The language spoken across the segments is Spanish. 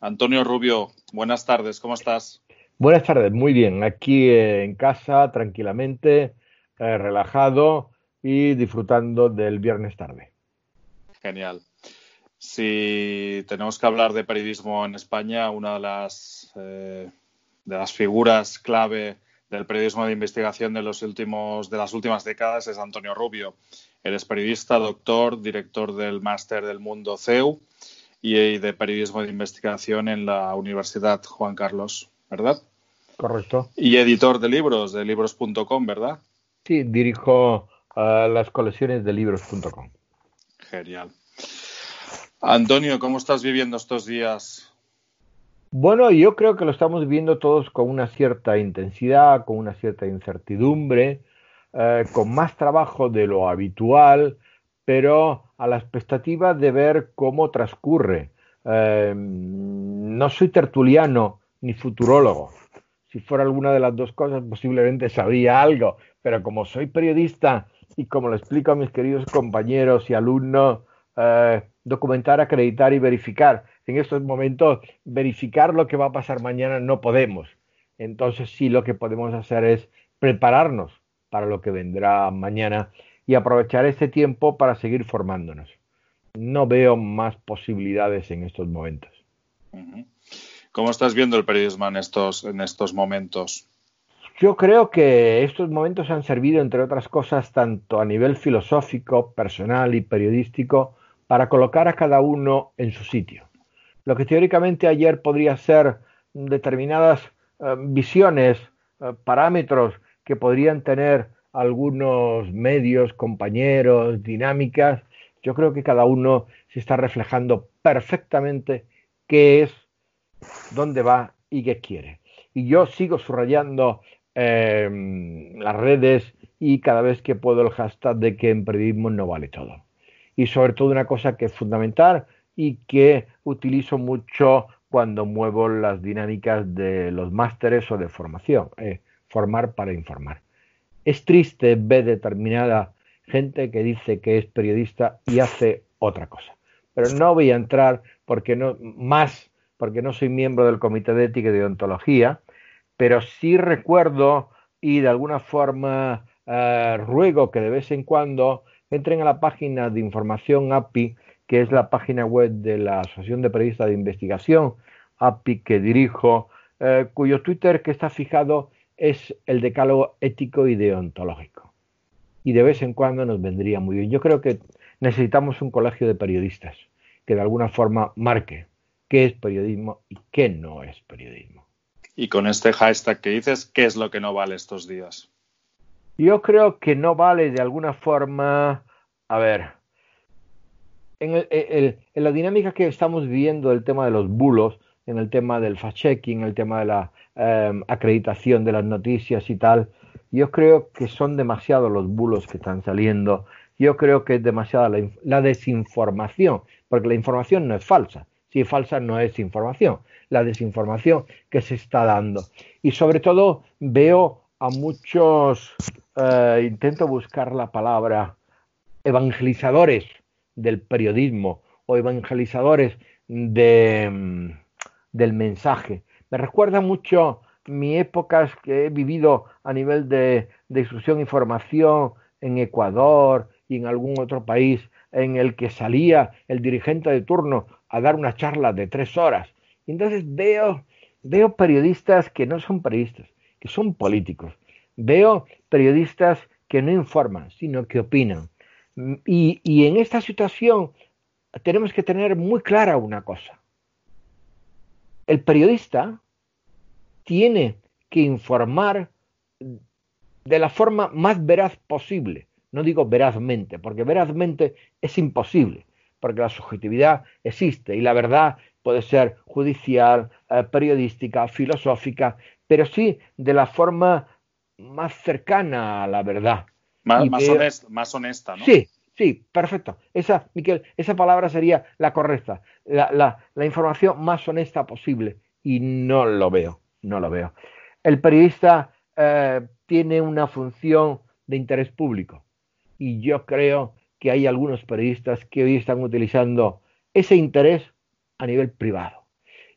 Antonio Rubio, buenas tardes, ¿cómo estás? Buenas tardes, muy bien. Aquí eh, en casa, tranquilamente, eh, relajado y disfrutando del viernes tarde. Genial. Si tenemos que hablar de periodismo en España, una de las, eh, de las figuras clave del periodismo de investigación de, los últimos, de las últimas décadas es Antonio Rubio. Eres periodista, doctor, director del Máster del Mundo CEU y de periodismo de investigación en la Universidad Juan Carlos, ¿verdad? Correcto. Y editor de libros, de libros.com, ¿verdad? Sí, dirijo las colecciones de libros.com. Genial. Antonio, ¿cómo estás viviendo estos días? Bueno, yo creo que lo estamos viviendo todos con una cierta intensidad, con una cierta incertidumbre, eh, con más trabajo de lo habitual, pero a la expectativa de ver cómo transcurre. Eh, no soy tertuliano ni futurólogo. Si fuera alguna de las dos cosas, posiblemente sabría algo, pero como soy periodista y como lo explico a mis queridos compañeros y alumnos, eh, documentar, acreditar y verificar. En estos momentos, verificar lo que va a pasar mañana no podemos. Entonces, sí, lo que podemos hacer es prepararnos para lo que vendrá mañana y aprovechar ese tiempo para seguir formándonos. No veo más posibilidades en estos momentos. ¿Cómo estás viendo el periodismo en estos, en estos momentos? Yo creo que estos momentos han servido, entre otras cosas, tanto a nivel filosófico, personal y periodístico, para colocar a cada uno en su sitio. Lo que teóricamente ayer podría ser determinadas eh, visiones, eh, parámetros que podrían tener algunos medios, compañeros, dinámicas, yo creo que cada uno se está reflejando perfectamente qué es, dónde va y qué quiere. Y yo sigo subrayando eh, las redes y cada vez que puedo el hashtag de que en no vale todo. Y sobre todo una cosa que es fundamental y que utilizo mucho cuando muevo las dinámicas de los másteres o de formación, eh, formar para informar. Es triste ver determinada gente que dice que es periodista y hace otra cosa. Pero no voy a entrar porque no más porque no soy miembro del Comité de Ética y de Ontología, pero sí recuerdo y de alguna forma eh, ruego que de vez en cuando entren a la página de información API, que es la página web de la Asociación de Periodistas de Investigación, API que dirijo, eh, cuyo Twitter que está fijado es el decálogo ético y deontológico. Y de vez en cuando nos vendría muy bien. Yo creo que necesitamos un colegio de periodistas que de alguna forma marque qué es periodismo y qué no es periodismo. Y con este hashtag que dices, ¿qué es lo que no vale estos días? Yo creo que no vale de alguna forma, a ver, en, en la dinámica que estamos viviendo el tema de los bulos, en el tema del fact-checking, el tema de la Em, acreditación de las noticias y tal. Yo creo que son demasiados los bulos que están saliendo. Yo creo que es demasiada la, desinformación, porque la información no es falsa. Si es falsa, no es información. La desinformación que se está dando. Y sobre todo veo a muchos, eh, intento buscar la palabra, evangelizadores del periodismo o evangelizadores de, mm, del mensaje me recuerda mucho mi épocas que he vivido a nivel de, instrucción y formación en Ecuador y en algún otro país en el que salía el dirigente de turno a dar una charla de tres horas. Y entonces veo, veo periodistas que no son periodistas, que son políticos. Veo periodistas que no informan, sino que opinan. Y en esta situación tenemos que tener muy clara una cosa el periodista tiene que informar de la forma más veraz posible. No digo verazmente, porque verazmente es imposible, porque la subjetividad existe y la verdad puede ser judicial, eh, periodística, filosófica, pero sí de la forma más cercana a la verdad. Más, honesta, más honesta, ¿no? Sí, sí, perfecto. Esa, Miquel, esa palabra sería la correcta la, información más honesta posible y no lo veo, no lo veo. El periodista eh, tiene una función de interés público y yo creo que hay algunos periodistas que hoy están utilizando ese interés a nivel privado.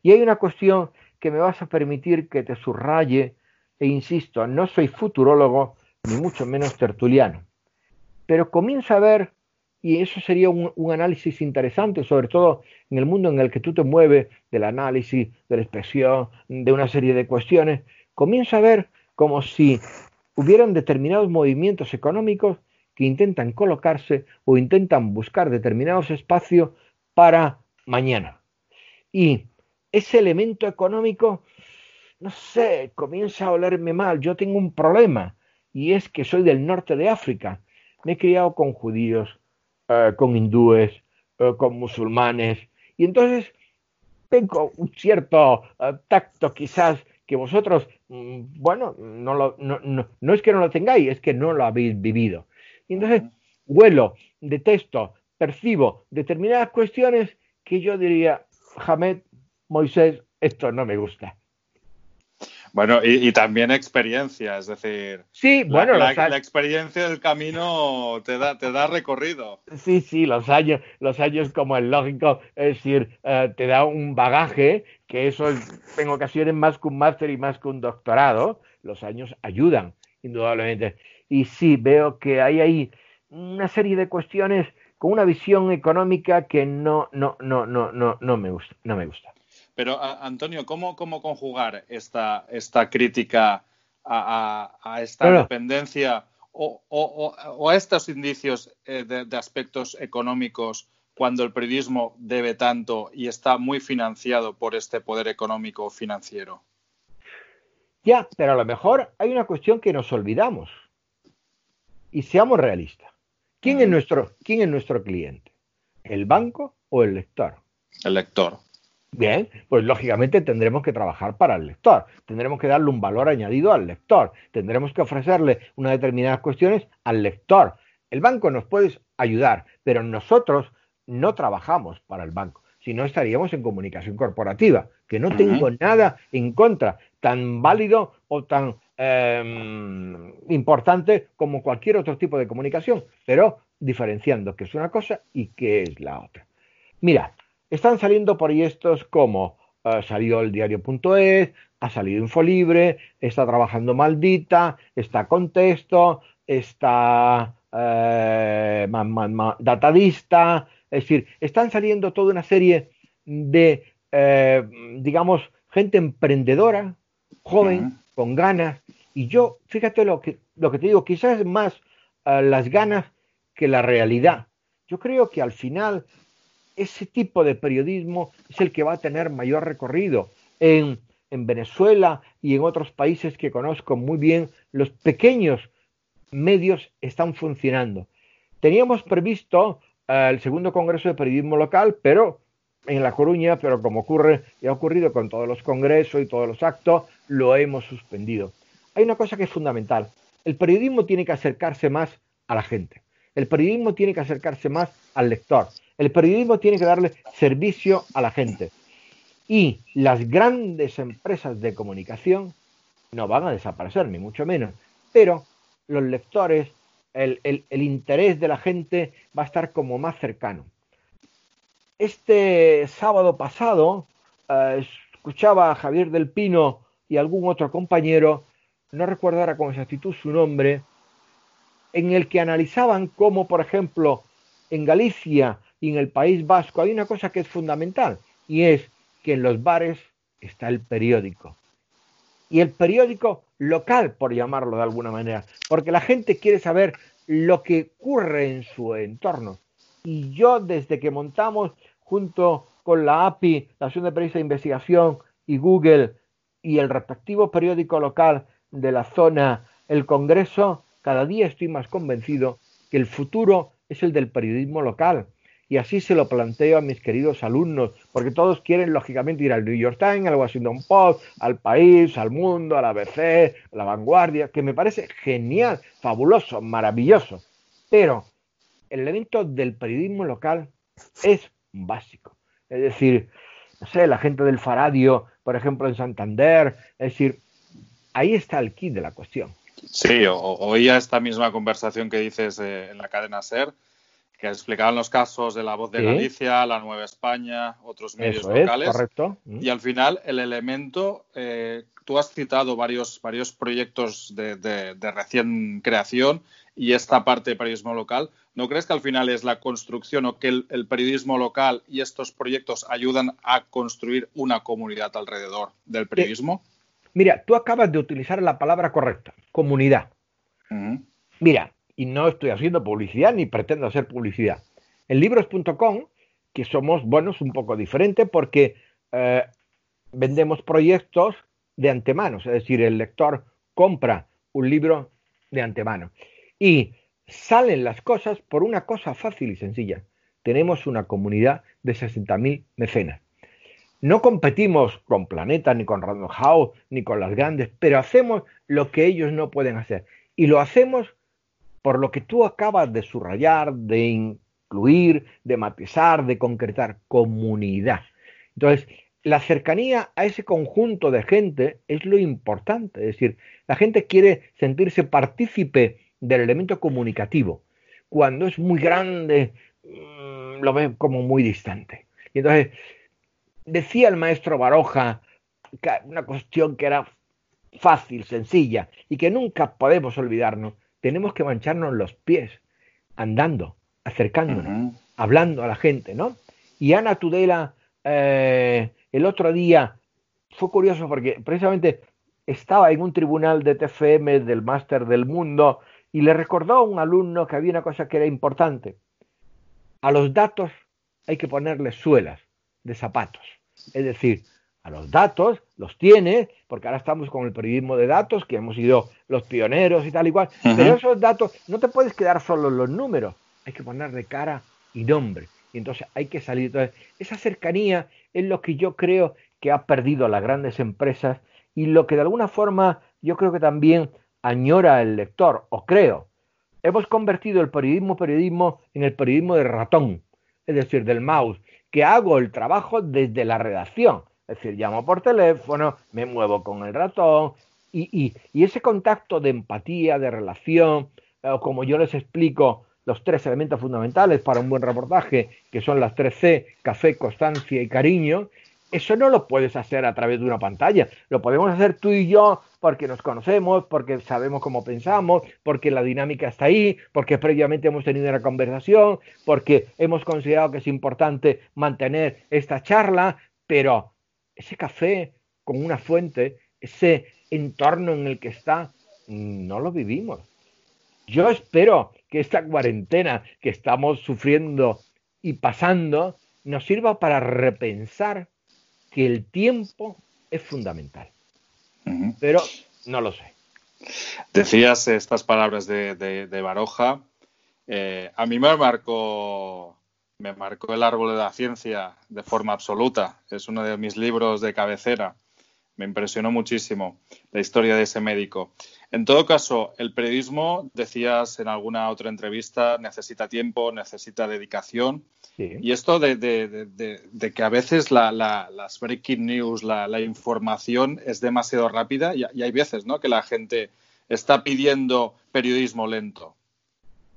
Y hay una cuestión que me vas a permitir que te subraye, e insisto, no soy futurólogo, ni mucho menos tertuliano, pero comienza a ver, y eso sería un, análisis interesante, sobre todo en el mundo en el que tú te mueves, del análisis, de la expresión, de una serie de cuestiones, comienza a ver como si hubieran determinados movimientos económicos que intentan colocarse o intentan buscar determinados espacios para mañana. Y ese elemento económico, no sé, comienza a olerme mal. Yo tengo un problema y es que soy del norte de África. Me he criado con judíos, eh, con hindúes, eh, con musulmanes y entonces tengo un cierto eh, tacto quizás que vosotros, mm, bueno, no, lo, no, no, es que no lo tengáis, es que no lo habéis vivido. Y entonces huelo, detesto, percibo determinadas cuestiones que yo diría, Hamed, Moisés, esto no me gusta. Bueno, y, también experiencia, es decir, sí, bueno, la, la, experiencia del camino te da, te da recorrido. Sí, sí, los años, los años como el lógico, es decir, uh, te da un bagaje, que eso es, en ocasiones más que un máster y más que un doctorado, los años ayudan, indudablemente. Y sí, veo que hay ahí una serie de cuestiones con una visión económica que no, no, no, no, no, no me gusta, no me gusta. Pero, Antonio, ¿cómo, cómo conjugar esta, esta crítica a, a, esta claro. dependencia o, o, o, a estos indicios eh, de, de, aspectos económicos cuando el periodismo debe tanto y está muy financiado por este poder económico financiero? Ya, pero a lo mejor hay una cuestión que nos olvidamos. Y seamos realistas. ¿Quién, es nuestro, ¿Quién es nuestro cliente? ¿El banco o el lector? El lector. Bien, pues lógicamente tendremos que trabajar para el lector, tendremos que darle un valor añadido al lector, tendremos que ofrecerle unas determinadas cuestiones al lector. El banco nos puede ayudar, pero nosotros no trabajamos para el banco, si no estaríamos en comunicación corporativa, que no tengo uh -huh. nada en contra, tan válido o tan eh, importante como cualquier otro tipo de comunicación, pero diferenciando qué es una cosa y qué es la otra. Mira, están saliendo proyectos como uh, salió el diario.es, ha salido Infolibre, está trabajando Maldita, está Contexto, está eh, man, man, man, Datadista, es decir, están saliendo toda una serie de, eh, digamos, gente emprendedora, joven, uh -huh. con ganas, y yo, fíjate lo que, lo que te digo, quizás más uh, las ganas que la realidad. Yo creo que al final ese tipo de periodismo es el que va a tener mayor recorrido. En, en, Venezuela y en otros países que conozco muy bien, los pequeños medios están funcionando. Teníamos previsto uh, el segundo Congreso de Periodismo Local, pero en La Coruña, pero como ocurre y ha ocurrido con todos los congresos y todos los actos, lo hemos suspendido. Hay una cosa que es fundamental. El periodismo tiene que acercarse más a la gente. El periodismo tiene que acercarse más al lector. El periodismo tiene que darle servicio a la gente. Y las grandes empresas de comunicación no van a desaparecer, ni mucho menos. Pero los lectores, el, interés de la gente va a estar como más cercano. Este sábado pasado uh, escuchaba a Javier del Pino y algún otro compañero, no recuerdo con exactitud su nombre, en el que analizaban cómo, por ejemplo, en Galicia y en el País Vasco hay una cosa que es fundamental y es que en los bares está el periódico. Y el periódico local, por llamarlo de alguna manera, porque la gente quiere saber lo que ocurre en su entorno. Y yo desde que montamos junto con la API, la Asociación de Periodistas de Investigación y Google y el respectivo periódico local de la zona, el Congreso, cada día estoy más convencido que el futuro es el del periodismo local. Y así se lo planteo a mis queridos alumnos, porque todos quieren, lógicamente, ir al New York Times, al Washington Post, al País, al Mundo, a la ABC, a la Vanguardia, que me parece genial, fabuloso, maravilloso. Pero el elemento del periodismo local es básico. Es decir, no sé, la gente del Faradio, por ejemplo, en Santander, es decir, ahí está el kit de la cuestión. Sí, o, oía esta misma conversación que dices eh, en la cadena SER que explicaban los casos de La Voz de Galicia, La Nueva España, otros medios locales. correcto. Y al final, el elemento, eh, tú has citado varios, varios proyectos de, de, recién creación y esta parte de periodismo local. ¿No crees que al final es la construcción o que el, periodismo local y estos proyectos ayudan a construir una comunidad alrededor del periodismo? Mira, tú acabas de utilizar la palabra correcta, comunidad. Mira, y no estoy haciendo publicidad ni pretendo hacer publicidad. En libros.com, que somos, bueno, es un poco diferente porque eh, vendemos proyectos de antemano, es decir, el lector compra un libro de antemano. Y salen las cosas por una cosa fácil y sencilla. Tenemos una comunidad de 60.000 mecenas. No competimos con Planeta, ni con Random House, ni con las grandes, pero hacemos lo que ellos no pueden hacer. Y lo hacemos por lo que tú acabas de subrayar, de incluir, de matizar, de concretar, comunidad. Entonces, la cercanía a ese conjunto de gente es lo importante, es decir, la gente quiere sentirse partícipe del elemento comunicativo. Cuando es muy grande, mm, lo ve como muy distante. Y entonces, decía el maestro Baroja una cuestión que era fácil, sencilla, y que nunca podemos olvidarnos, tenemos que mancharnos los pies, andando, acercándonos, hablando a la gente, ¿no? Y Ana Tudela, eh, el otro día, fue curioso porque precisamente estaba en un tribunal de TFM del Máster del Mundo y le recordó a un alumno que había una cosa que era importante. A los datos hay que ponerle suelas de zapatos. Es decir, a los datos, los tiene, porque ahora estamos con el periodismo de datos, que hemos sido los pioneros y tal y cual, pero esos datos no te puedes quedar solo en los números, hay que ponerle cara y nombre, y entonces hay que salir. Entonces, esa cercanía es lo que yo creo que ha perdido las grandes empresas y lo que de alguna forma yo creo que también añora el lector, o creo. Hemos convertido el periodismo periodismo en el periodismo de ratón, es decir, del mouse, que hago el trabajo desde la redacción. Es decir, llamo por teléfono, me muevo con el ratón y, ese contacto de empatía, de relación, o como yo les explico, los tres elementos fundamentales para un buen reportaje, que son las tres C, café, constancia y cariño, eso no lo puedes hacer a través de una pantalla. Lo podemos hacer tú y yo porque nos conocemos, porque sabemos cómo pensamos, porque la dinámica está ahí, porque previamente hemos tenido una conversación, porque hemos considerado que es importante mantener esta charla, pero ese café con una fuente, ese entorno en el que está, no lo vivimos. Yo espero que esta cuarentena que estamos sufriendo y pasando nos sirva para repensar que el tiempo es fundamental. Pero no lo sé. Decías estas palabras de, Baroja. Eh, a mí me marcó me marcó el árbol de la ciencia de forma absoluta. Es uno de mis libros de cabecera. Me impresionó muchísimo la historia de ese médico. En todo caso, el periodismo, decías en alguna otra entrevista, necesita tiempo, necesita dedicación. Y esto de, que a veces las breaking news, la, información es demasiado rápida y, y hay veces ¿no? que la gente está pidiendo periodismo lento.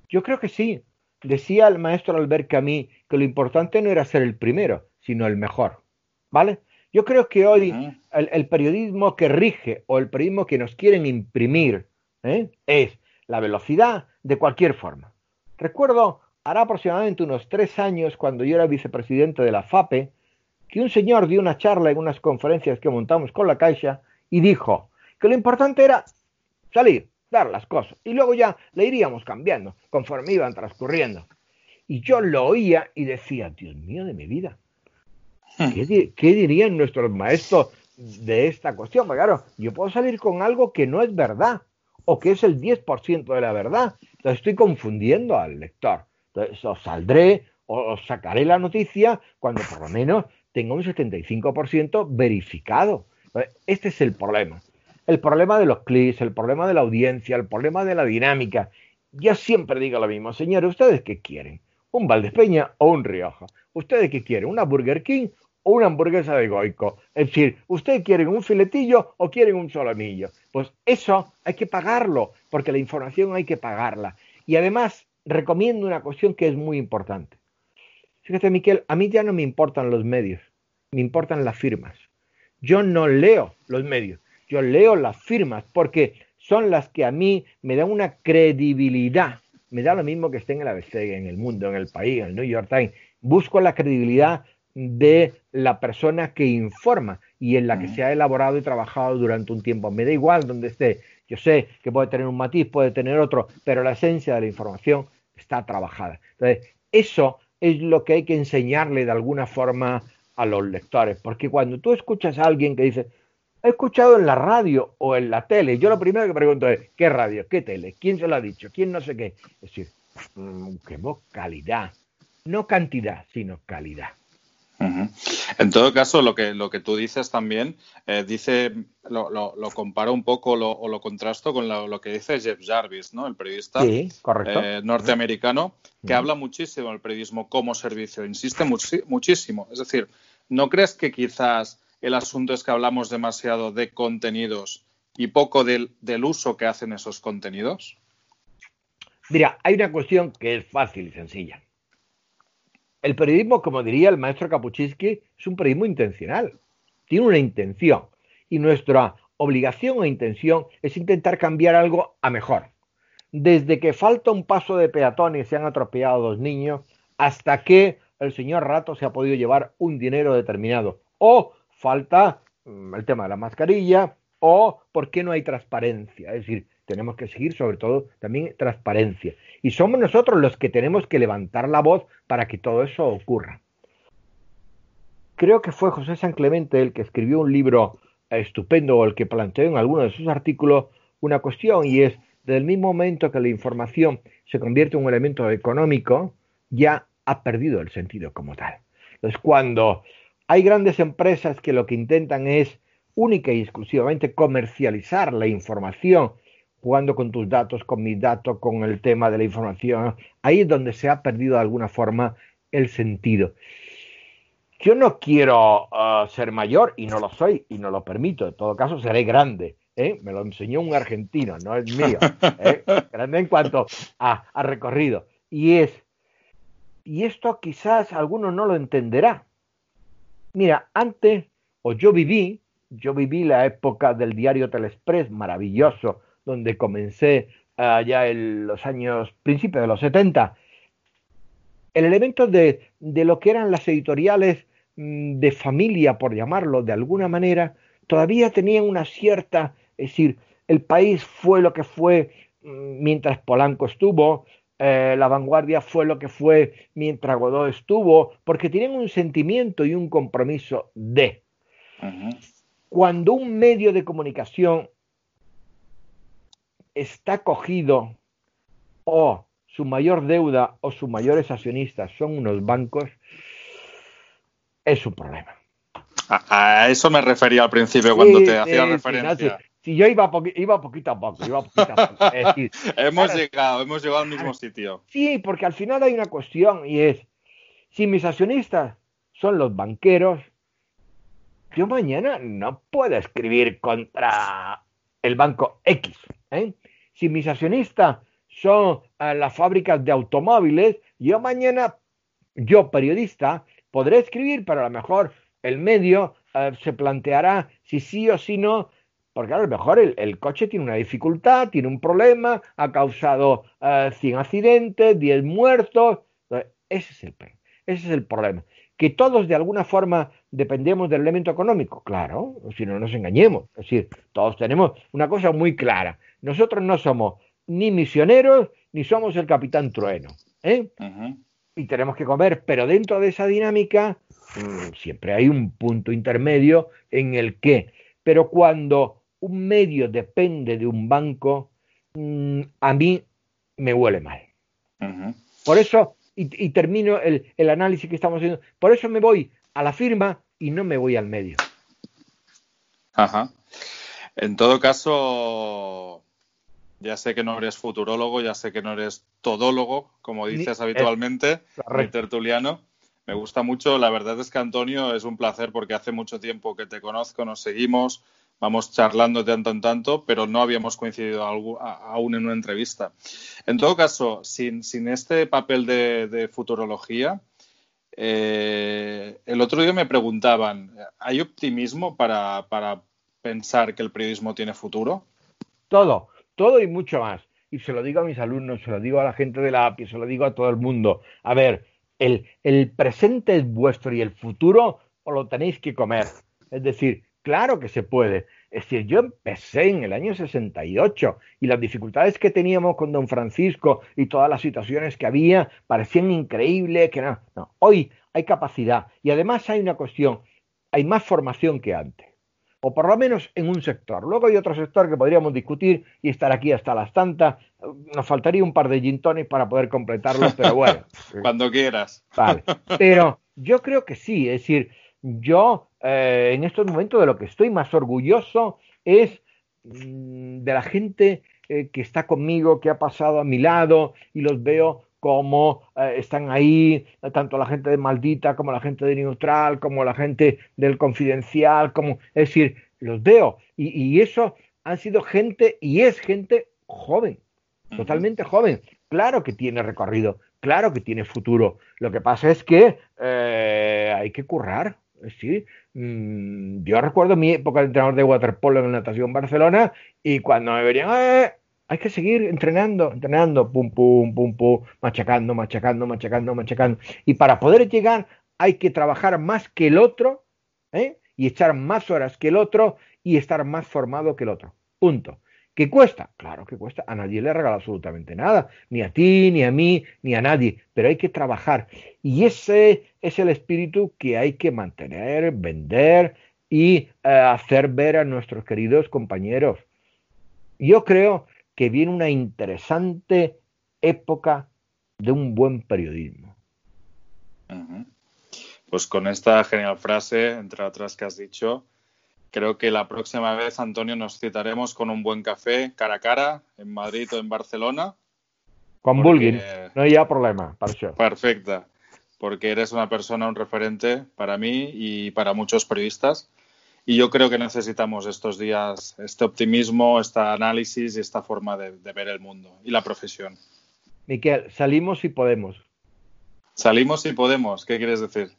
Yo creo que sí. Decía el maestro Albert Camus que lo importante no era ser el primero, sino el mejor. ¿Vale? Yo creo que hoy el, periodismo que rige o el periodismo que nos quieren imprimir ¿eh? es la velocidad de cualquier forma. Recuerdo, hará aproximadamente unos tres años, cuando yo era vicepresidente de la FAPE, que un señor dio una charla en unas conferencias que montamos con la Caixa y dijo que lo importante era salir, dar las cosas. Y luego ya le iríamos cambiando conforme iban transcurriendo. Y yo lo oía y decía, Dios mío de mi vida, ¿qué, dirían nuestros maestros de esta cuestión? Porque claro, yo puedo salir con algo que no es verdad o que es el 10% de la verdad. Entonces estoy confundiendo al lector. Entonces os saldré o os sacaré la noticia cuando por lo menos tenga un 75% verificado. Este es el problema el problema de los clics, el problema de la audiencia, el problema de la dinámica. Ya siempre digo lo mismo, señores, ¿ustedes qué quieren? ¿Un Valdespeña o un Rioja? ¿Ustedes qué quieren? ¿Una Burger King o una hamburguesa de Goico? Es decir, ¿ustedes quieren un filetillo o quieren un solomillo? Pues eso hay que pagarlo, porque la información hay que pagarla. Y además, recomiendo una cuestión que es muy importante. Fíjate, Miquel, a mí ya no me importan los medios, me importan las firmas. Yo no leo los medios, yo leo las firmas porque son las que a mí me dan una credibilidad. Me da lo mismo que esté en el ABC, en el mundo, en el país, en el New York Times. Busco la credibilidad de la persona que informa y en la que se ha elaborado y trabajado durante un tiempo. Me da igual donde esté. Yo sé que puede tener un matiz, puede tener otro, pero la esencia de la información está trabajada. Entonces, eso es lo que hay que enseñarle de alguna forma a los lectores, porque cuando tú escuchas a alguien que dice, he escuchado en la radio o en la tele, yo lo primero que pregunto es, ¿qué radio? ¿Qué tele? ¿Quién se lo ha dicho? ¿Quién no sé qué? Es decir, mm, qué calidad, no cantidad, sino calidad. En todo caso, lo que, lo que tú dices también, eh, dice, lo, lo, comparo un poco o lo contrasto con lo, que dice Jeff Jarvis, ¿no? el periodista eh, norteamericano, que habla muchísimo del periodismo como servicio, insiste muchísimo. Es decir, ¿no crees que quizás el asunto es que hablamos demasiado de contenidos y poco del, del uso que hacen esos contenidos? Mira, hay una cuestión que es fácil y sencilla. El periodismo, como diría el maestro Kapuczynski, es un periodismo intencional. Tiene una intención. Y nuestra obligación o intención es intentar cambiar algo a mejor. Desde que falta un paso de peatones y se han atropellado dos niños, hasta que el señor Rato se ha podido llevar un dinero determinado. O falta mm, el tema de la mascarilla, o por qué no hay transparencia. Es decir, tenemos que seguir sobre todo también transparencia. Y somos nosotros los que tenemos que levantar la voz para que todo eso ocurra. Creo que fue José San Clemente el que escribió un libro estupendo o el que planteó en alguno de sus artículos una cuestión y es, del mismo momento que la información se convierte en un elemento económico, ya ha perdido el sentido como tal. Entonces, cuando hay grandes empresas que lo que intentan es única y exclusivamente comercializar la información jugando con tus datos, con mis datos, con el tema de la información. Ahí es donde se ha perdido de alguna forma el sentido. Yo no quiero uh, ser mayor y no lo soy y no lo permito. En todo caso, seré grande. ¿eh? Me lo enseñó un argentino, no es mío. ¿eh? Grande en cuanto a, a recorrido. Y es, y esto quizás alguno no lo entenderá. Mira, antes, o yo viví, yo viví la época del diario Telexpress, maravilloso, donde comencé allá en los años, principios de los 70, el elemento de, de lo que eran las editoriales mm, de familia, por llamarlo de alguna manera, todavía tenían una cierta, es decir, el país fue lo que fue mm, mientras Polanco estuvo, eh, la vanguardia fue lo que fue mientras Godot estuvo, porque tienen un sentimiento y un compromiso de. Cuando un medio de comunicación está cogido o su mayor deuda o sus mayores accionistas son unos bancos, es un problema. A, eso me refería al principio cuando te hacía referencia. si yo iba, iba poquito a poco, iba poquito a poco. hemos llegado, hemos llegado al mismo sitio. Sí, porque al final hay una cuestión y es, si mis accionistas son los banqueros, yo mañana no puedo escribir contra el banco X. ¿eh? Accionistas son eh, las fábricas de automóviles, yo mañana, yo periodista, podré escribir, pero a lo mejor el medio eh, se planteará si sí o si no, porque a lo mejor el, coche tiene una dificultad, tiene un problema, ha causado 100 accidentes, 10 muertos. Ese es, el, ese es el problema. Que todos de alguna forma dependemos del elemento económico, claro, si no nos engañemos. Es decir, todos tenemos una cosa muy clara. Nosotros no somos ni misioneros ni somos el capitán trueno. ¿eh? Y tenemos que comer, pero dentro de esa dinámica mm, siempre hay un punto intermedio en el que, pero cuando un medio depende de un banco, mm, a mí me huele mal. Por eso, y, termino el, el análisis que estamos haciendo, por eso me voy a la firma y no me voy al medio. Ajá. En todo caso, ya sé que no eres futurólogo, ya sé que no eres todólogo, como dices habitualmente, mi tertuliano. Me gusta mucho. La verdad es que Antonio es un placer porque hace mucho tiempo que te conozco, nos seguimos, vamos charlando de tanto en tanto, pero no habíamos coincidido aún en una entrevista. En todo caso, sin, este papel de, futurología, eh, el otro día me preguntaban, ¿hay optimismo para, pensar que el periodismo tiene futuro? Todo, todo y mucho más. Y se lo digo a mis alumnos, se lo digo a la gente de la API, se lo digo a todo el mundo. A ver, el, el presente es vuestro y el futuro os lo tenéis que comer. Es decir, Claro que se puede. Es decir, yo empecé en el año 68 y las dificultades que teníamos con don Francisco y todas las situaciones que había parecían increíbles. Que no, no. Hoy hay capacidad y además hay una cuestión, hay más formación que antes. O por lo menos en un sector. Luego hay otro sector que podríamos discutir y estar aquí hasta las tantas. Nos faltaría un par de gintones para poder completarlo, pero bueno. Cuando quieras. Vale. Pero yo creo que sí. Es decir, yo eh, en estos momentos de lo que estoy más orgulloso es mm, de la gente eh, que está conmigo, que ha pasado a mi lado y los veo como eh, están ahí, tanto la gente de Maldita como la gente de Neutral, como la gente del Confidencial, como, es decir, los veo. Y, y eso han sido gente y es gente joven, totalmente joven. Claro que tiene recorrido, claro que tiene futuro. Lo que pasa es que hay que currar, sí. Mm, yo recuerdo mi época de entrenador de waterpolo en la natación Barcelona y cuando me verían, eh, hay que seguir entrenando, entrenando, pum, pum, pum, pum, machacando, machacando, machacando, machacando. Y para poder llegar hay que trabajar más que el otro, ¿eh? y echar más horas que el otro y estar más formado que el otro. Punto. ¿Qué cuesta? Claro que cuesta. A nadie le regala absolutamente nada. Ni a ti, ni a mí, ni a nadie. Pero hay que trabajar. Y ese es el espíritu que hay que mantener, vender y eh, hacer ver a nuestros queridos compañeros. Yo creo que viene una interesante época de un buen periodismo. Pues con esta genial frase, entre otras que has dicho, Creo que la próxima vez, Antonio, nos citaremos con un buen café cara a cara en Madrid o en Barcelona. Con Bulgin, no hay problema, Perfecta, porque eres una persona, un referente para mí y para muchos periodistas. Y yo creo que necesitamos estos días este optimismo, este análisis y esta forma de, de ver el mundo y la profesión. Miquel, salimos y podemos. Salimos y podemos, ¿qué quieres decir?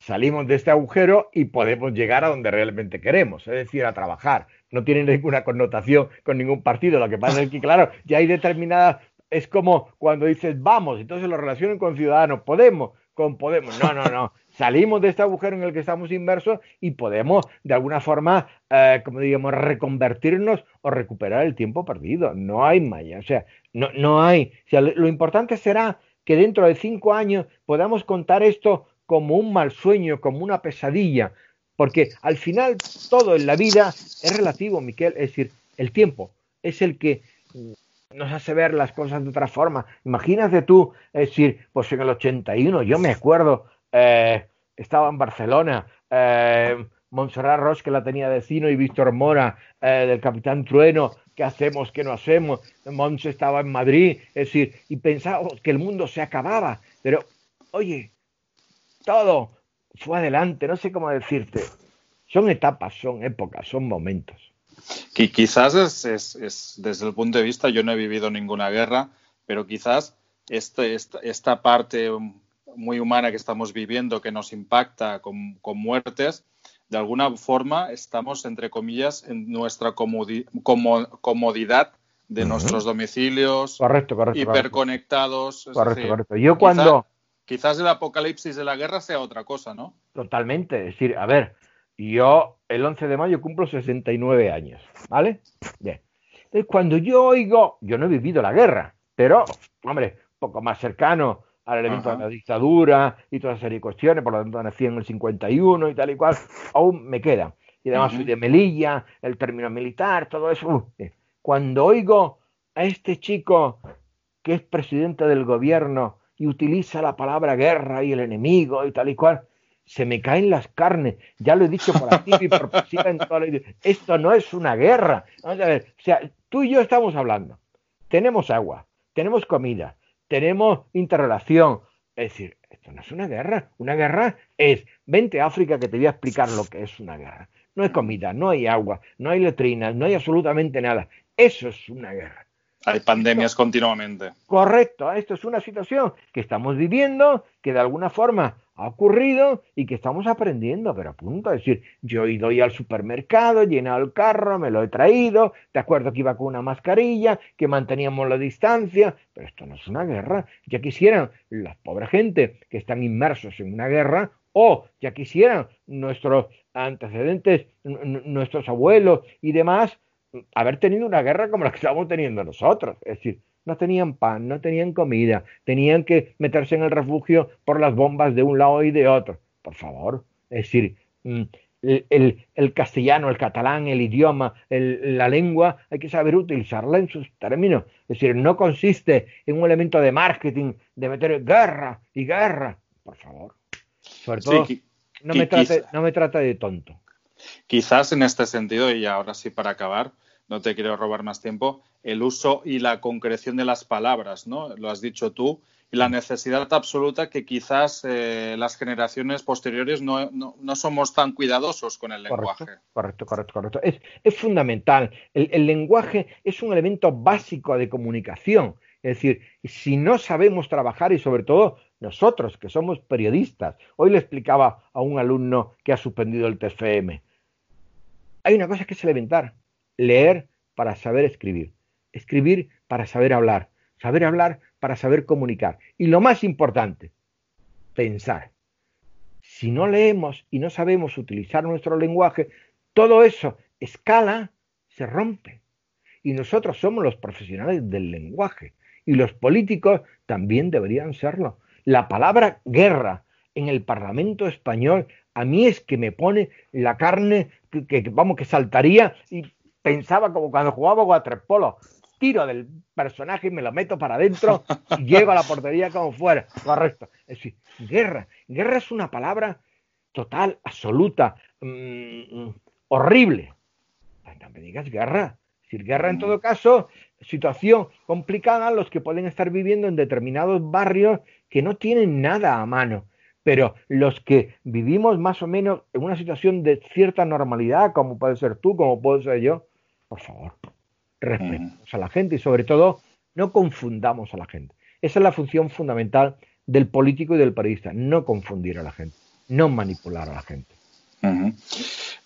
Salimos de este agujero y podemos llegar a donde realmente queremos, es decir, a trabajar. No tiene ninguna connotación con ningún partido. Lo que pasa es que, claro, ya hay determinadas. Es como cuando dices vamos, entonces lo relacionan con ciudadanos, podemos, con podemos. No, no, no. Salimos de este agujero en el que estamos inmersos y podemos, de alguna forma, eh, como digamos, reconvertirnos o recuperar el tiempo perdido. No hay malla. O sea, no, no hay. O sea, lo importante será que dentro de cinco años podamos contar esto como un mal sueño, como una pesadilla, porque al final todo en la vida es relativo, Miquel, es decir, el tiempo es el que nos hace ver las cosas de otra forma. Imagínate tú, es decir, pues en el 81, yo me acuerdo, eh, estaba en Barcelona, eh, Montserrat Roche que la tenía vecino y Víctor Mora eh, del Capitán Trueno, ¿qué hacemos, qué no hacemos? Mons estaba en Madrid, es decir, y pensábamos que el mundo se acababa, pero oye, todo fue adelante, no sé cómo decirte. Son etapas, son épocas, son momentos. Que quizás es, desde el punto de vista, yo no he vivido ninguna guerra, pero quizás este, esta, parte muy humana que estamos viviendo, que nos impacta con, muertes, de alguna forma estamos, entre comillas, en nuestra comodidad de nuestros domicilios, correcto, correcto, hiperconectados. Correcto, correcto. Yo cuando, quizás el apocalipsis de la guerra sea otra cosa, ¿no? Totalmente. Es decir, a ver, yo el 11 de mayo cumplo 69 años, ¿vale? Bien. Entonces, cuando yo oigo, yo no he vivido la guerra, pero, hombre, poco más cercano al elemento de la dictadura y toda esa serie de cuestiones, por lo tanto nací en el 51 y tal y cual, aún me queda. Y además soy de Melilla, el término militar, todo eso. Uh, cuando oigo a este chico que es presidente del gobierno y utiliza la palabra guerra y el enemigo y tal y cual, se me caen las carnes. Ya lo he dicho por aquí y por en toda la... Esto no es una guerra. Vamos a ver, o sea, tú y yo estamos hablando. Tenemos agua, tenemos comida, tenemos interrelación. Es decir, esto no es una guerra. Una guerra es, vente a África que te voy a explicar lo que es una guerra. no hay comida, no hay agua, no hay letrinas, no hay absolutamente nada. Eso es una guerra. Hay pandemias continuamente. Correcto, esto es una situación que estamos viviendo, que de alguna forma ha ocurrido y que estamos aprendiendo, pero a punto. Es decir, yo he ido al supermercado, he llenado el carro, me lo he traído, de acuerdo que iba con una mascarilla, que manteníamos la distancia, pero esto no es una guerra. Ya quisieran la pobre gente que están inmersos en una guerra, o ya quisieran nuestros antecedentes, nuestros abuelos y demás, haber tenido una guerra como la que estamos teniendo nosotros. Es decir, no tenían pan, no tenían comida, tenían que meterse en el refugio por las bombas de un lado y de otro. Por favor, es decir, mm, el, castellano, el catalán, el idioma, la lengua, hay que saber utilizarla en sus términos. Es decir, no consiste en un elemento de marketing, de meter guerra y guerra. Por favor. Sobre todo, no, me trate, no me trata de tonto. Quizás en este sentido, y ahora sí para acabar, no te quiero robar más tiempo, el uso y la concreción de las palabras, ¿no? Lo has dicho tú, y la necesidad absoluta que quizás eh, las generaciones posteriores no, somos tan cuidadosos con el lenguaje. Correcto, correcto, correcto. Es, es fundamental. El, lenguaje es un elemento básico de comunicación. Es decir, si no sabemos trabajar y sobre todo nosotros que somos periodistas, hoy le explicaba a un alumno que ha suspendido el TFM, hay una cosa que es elemental, leer para saber escribir, escribir para saber hablar, saber hablar para saber comunicar. Y lo más importante, pensar. Si no leemos y no sabemos utilizar nuestro lenguaje, todo eso escala, se rompe. Y nosotros somos los profesionales del lenguaje. Y los políticos también deberían serlo. La palabra guerra en el Parlamento español a mí es que me pone la carne que, vamos que saltaría y pensaba como cuando jugaba waterpolo. Tiro del personaje y me lo meto para adentro y llego a la portería como fuera. Correcto. Es decir guerra. Guerra es una palabra total absoluta mm, horrible. No me digas guerra. Decir guerra en todo caso situación complicada los que pueden estar viviendo en determinados barrios que no tienen nada a mano pero los que vivimos más o menos en una situación de cierta normalidad, como puede ser tú, como puedo ser yo, por favor, respetemos a la gente y sobre todo no confundamos a la gente. Esa es la función fundamental del político y del periodista, no confundir a la gente, no manipular a la gente.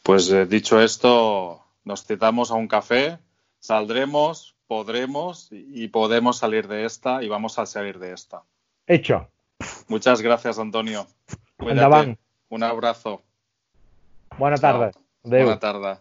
Pues eh, dicho esto, nos citamos a un café, saldremos, podremos y podemos salir de esta y vamos a salir de esta. Hecho. Muchas gracias, Antonio. Un abrazo. Buenas tardes. Buena tarde.